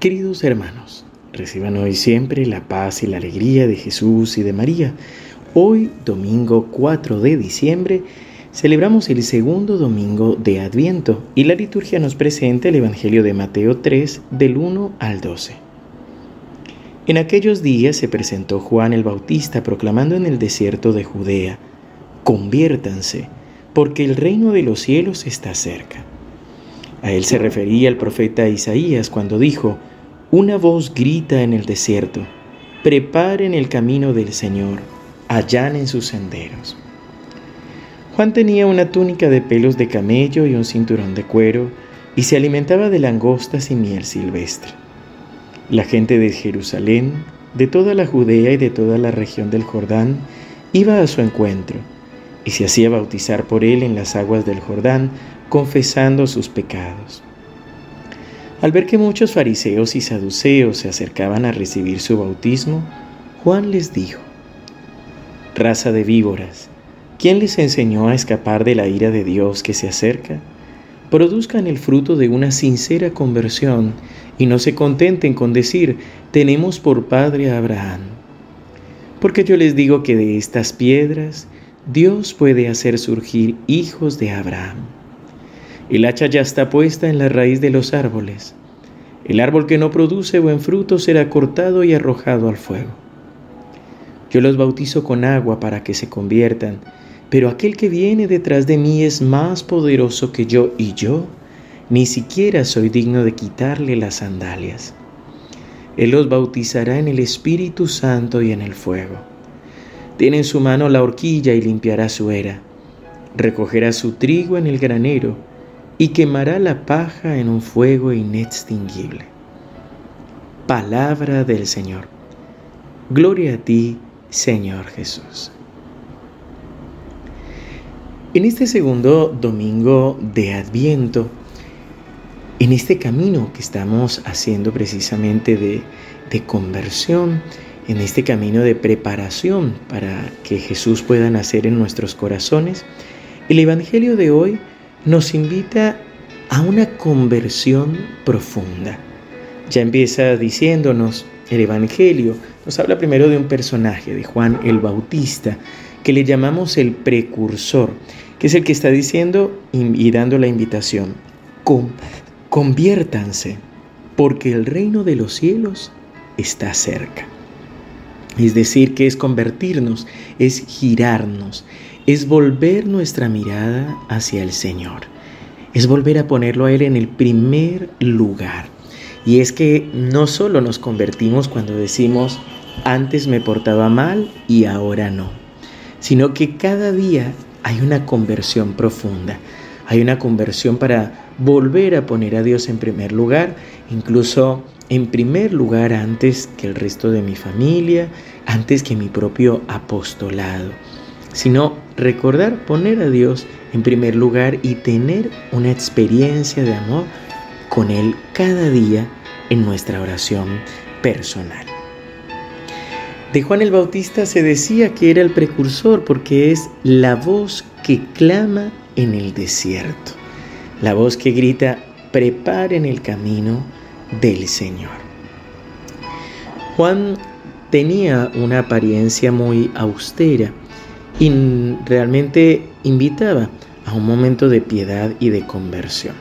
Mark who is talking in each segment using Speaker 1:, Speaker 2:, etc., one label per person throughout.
Speaker 1: Queridos hermanos, reciban hoy siempre la paz y la alegría de Jesús y de María. Hoy, domingo 4 de diciembre, celebramos el segundo domingo de Adviento y la liturgia nos presenta el Evangelio de Mateo 3 del 1 al 12. En aquellos días se presentó Juan el Bautista proclamando en el desierto de Judea, conviértanse, porque el reino de los cielos está cerca. A él se refería el profeta Isaías cuando dijo, una voz grita en el desierto, preparen el camino del Señor, allanen sus senderos. Juan tenía una túnica de pelos de camello y un cinturón de cuero, y se alimentaba de langostas y miel silvestre. La gente de Jerusalén, de toda la Judea y de toda la región del Jordán, iba a su encuentro, y se hacía bautizar por él en las aguas del Jordán, confesando sus pecados. Al ver que muchos fariseos y saduceos se acercaban a recibir su bautismo, Juan les dijo, Raza de víboras, ¿quién les enseñó a escapar de la ira de Dios que se acerca? Produzcan el fruto de una sincera conversión y no se contenten con decir, tenemos por padre a Abraham. Porque yo les digo que de estas piedras Dios puede hacer surgir hijos de Abraham. El hacha ya está puesta en la raíz de los árboles. El árbol que no produce buen fruto será cortado y arrojado al fuego. Yo los bautizo con agua para que se conviertan, pero aquel que viene detrás de mí es más poderoso que yo y yo ni siquiera soy digno de quitarle las sandalias. Él los bautizará en el Espíritu Santo y en el fuego. Tiene en su mano la horquilla y limpiará su era. Recogerá su trigo en el granero y quemará la paja en un fuego inextinguible. Palabra del Señor. Gloria a ti, Señor Jesús. En este segundo domingo de Adviento, en este camino que estamos haciendo precisamente de, de, conversión, en este camino de preparación para que Jesús pueda nacer en nuestros corazones, el Evangelio de hoy nos invita a una conversión profunda. Ya empieza diciéndonos el Evangelio, nos habla primero de un personaje, de Juan el Bautista, que le llamamos el precursor, que es el que está diciendo y dando la invitación, conviértanse, porque el reino de los cielos está cerca. Es decir, que es convertirnos, es girarnos, es volver nuestra mirada hacia el Señor, es volver a ponerlo a Él en el primer lugar. Y es que no solo nos convertimos cuando decimos, antes me portaba mal y ahora no, sino que cada día hay una conversión profunda, hay una conversión para volver a poner a Dios en primer lugar, incluso en primer lugar antes que el resto de mi familia, antes que mi propio apostolado sino recordar poner a Dios en primer lugar y tener una experiencia de amor con Él cada día en nuestra oración personal. De Juan el Bautista se decía que era el precursor porque es la voz que clama en el desierto, la voz que grita, preparen el camino del Señor. Juan tenía una apariencia muy austera, y realmente invitaba a un momento de piedad y de conversión.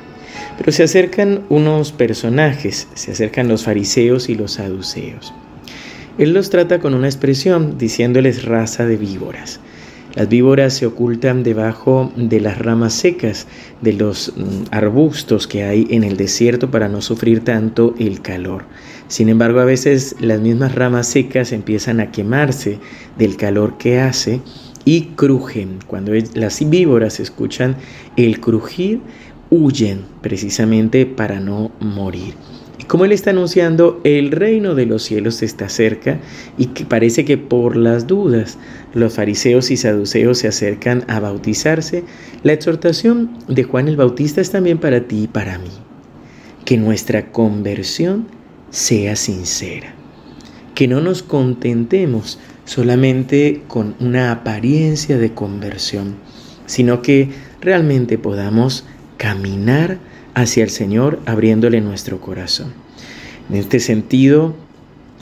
Speaker 1: Pero se acercan unos personajes, se acercan los fariseos y los saduceos. Él los trata con una expresión diciéndoles raza de víboras. Las víboras se ocultan debajo de las ramas secas de los mm, arbustos que hay en el desierto para no sufrir tanto el calor. Sin embargo, a veces las mismas ramas secas empiezan a quemarse del calor que hace y crujen. Cuando las víboras escuchan el crujir, huyen precisamente para no morir. Y como él está anunciando, el reino de los cielos está cerca y que parece que por las dudas los fariseos y saduceos se acercan a bautizarse, la exhortación de Juan el Bautista es también para ti y para mí. Que nuestra conversión sea sincera. Que no nos contentemos solamente con una apariencia de conversión, sino que realmente podamos caminar hacia el Señor abriéndole nuestro corazón. En este sentido,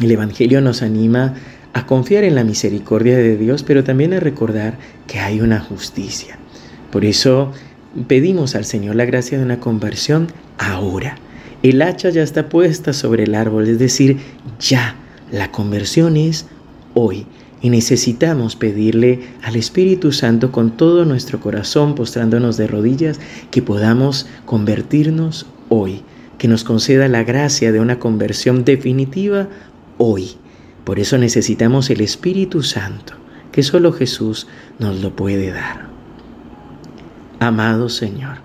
Speaker 1: el Evangelio nos anima a confiar en la misericordia de Dios, pero también a recordar que hay una justicia. Por eso pedimos al Señor la gracia de una conversión ahora. El hacha ya está puesta sobre el árbol, es decir, ya. La conversión es hoy. Y necesitamos pedirle al Espíritu Santo con todo nuestro corazón, postrándonos de rodillas, que podamos convertirnos hoy, que nos conceda la gracia de una conversión definitiva hoy. Por eso necesitamos el Espíritu Santo, que solo Jesús nos lo puede dar. Amado Señor,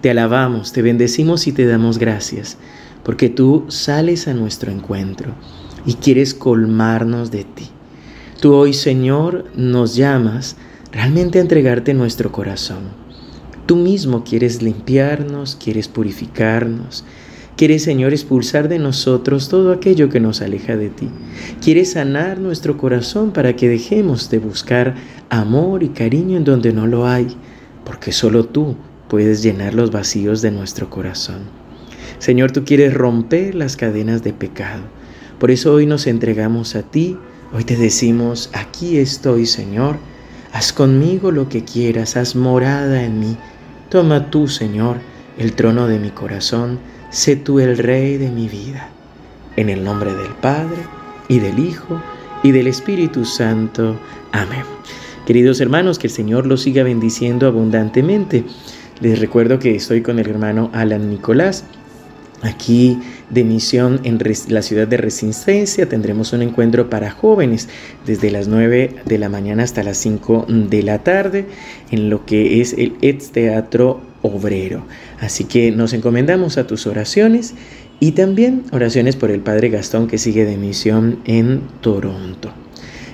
Speaker 1: te alabamos, te bendecimos y te damos gracias, porque tú sales a nuestro encuentro y quieres colmarnos de ti. Tú hoy, Señor, nos llamas realmente a entregarte nuestro corazón. Tú mismo quieres limpiarnos, quieres purificarnos, quieres, Señor, expulsar de nosotros todo aquello que nos aleja de ti. Quieres sanar nuestro corazón para que dejemos de buscar amor y cariño en donde no lo hay, porque solo tú puedes llenar los vacíos de nuestro corazón. Señor, tú quieres romper las cadenas de pecado. Por eso hoy nos entregamos a ti Hoy te decimos, aquí estoy Señor, haz conmigo lo que quieras, haz morada en mí. Toma tú, Señor, el trono de mi corazón, sé tú el rey de mi vida. En el nombre del Padre, y del Hijo, y del Espíritu Santo. Amén. Queridos hermanos, que el Señor los siga bendiciendo abundantemente. Les recuerdo que estoy con el hermano Alan Nicolás Aquí de misión en la ciudad de Resistencia tendremos un encuentro para jóvenes desde las 9 de la mañana hasta las 5 de la tarde en lo que es el ex teatro obrero. Así que nos encomendamos a tus oraciones y también oraciones por el Padre Gastón que sigue de misión en Toronto.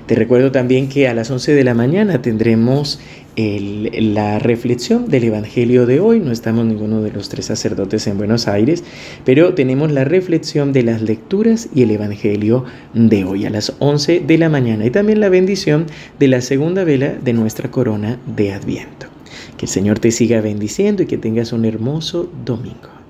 Speaker 1: Te recuerdo también que a las 11 de la mañana tendremos la reflexión del Evangelio de hoy. No estamos ninguno de los tres sacerdotes en Buenos Aires, pero tenemos la reflexión de las lecturas y el Evangelio de hoy a las 11 de la mañana y también la bendición de la segunda vela de nuestra corona de Adviento. Que el Señor te siga bendiciendo y que tengas un hermoso domingo.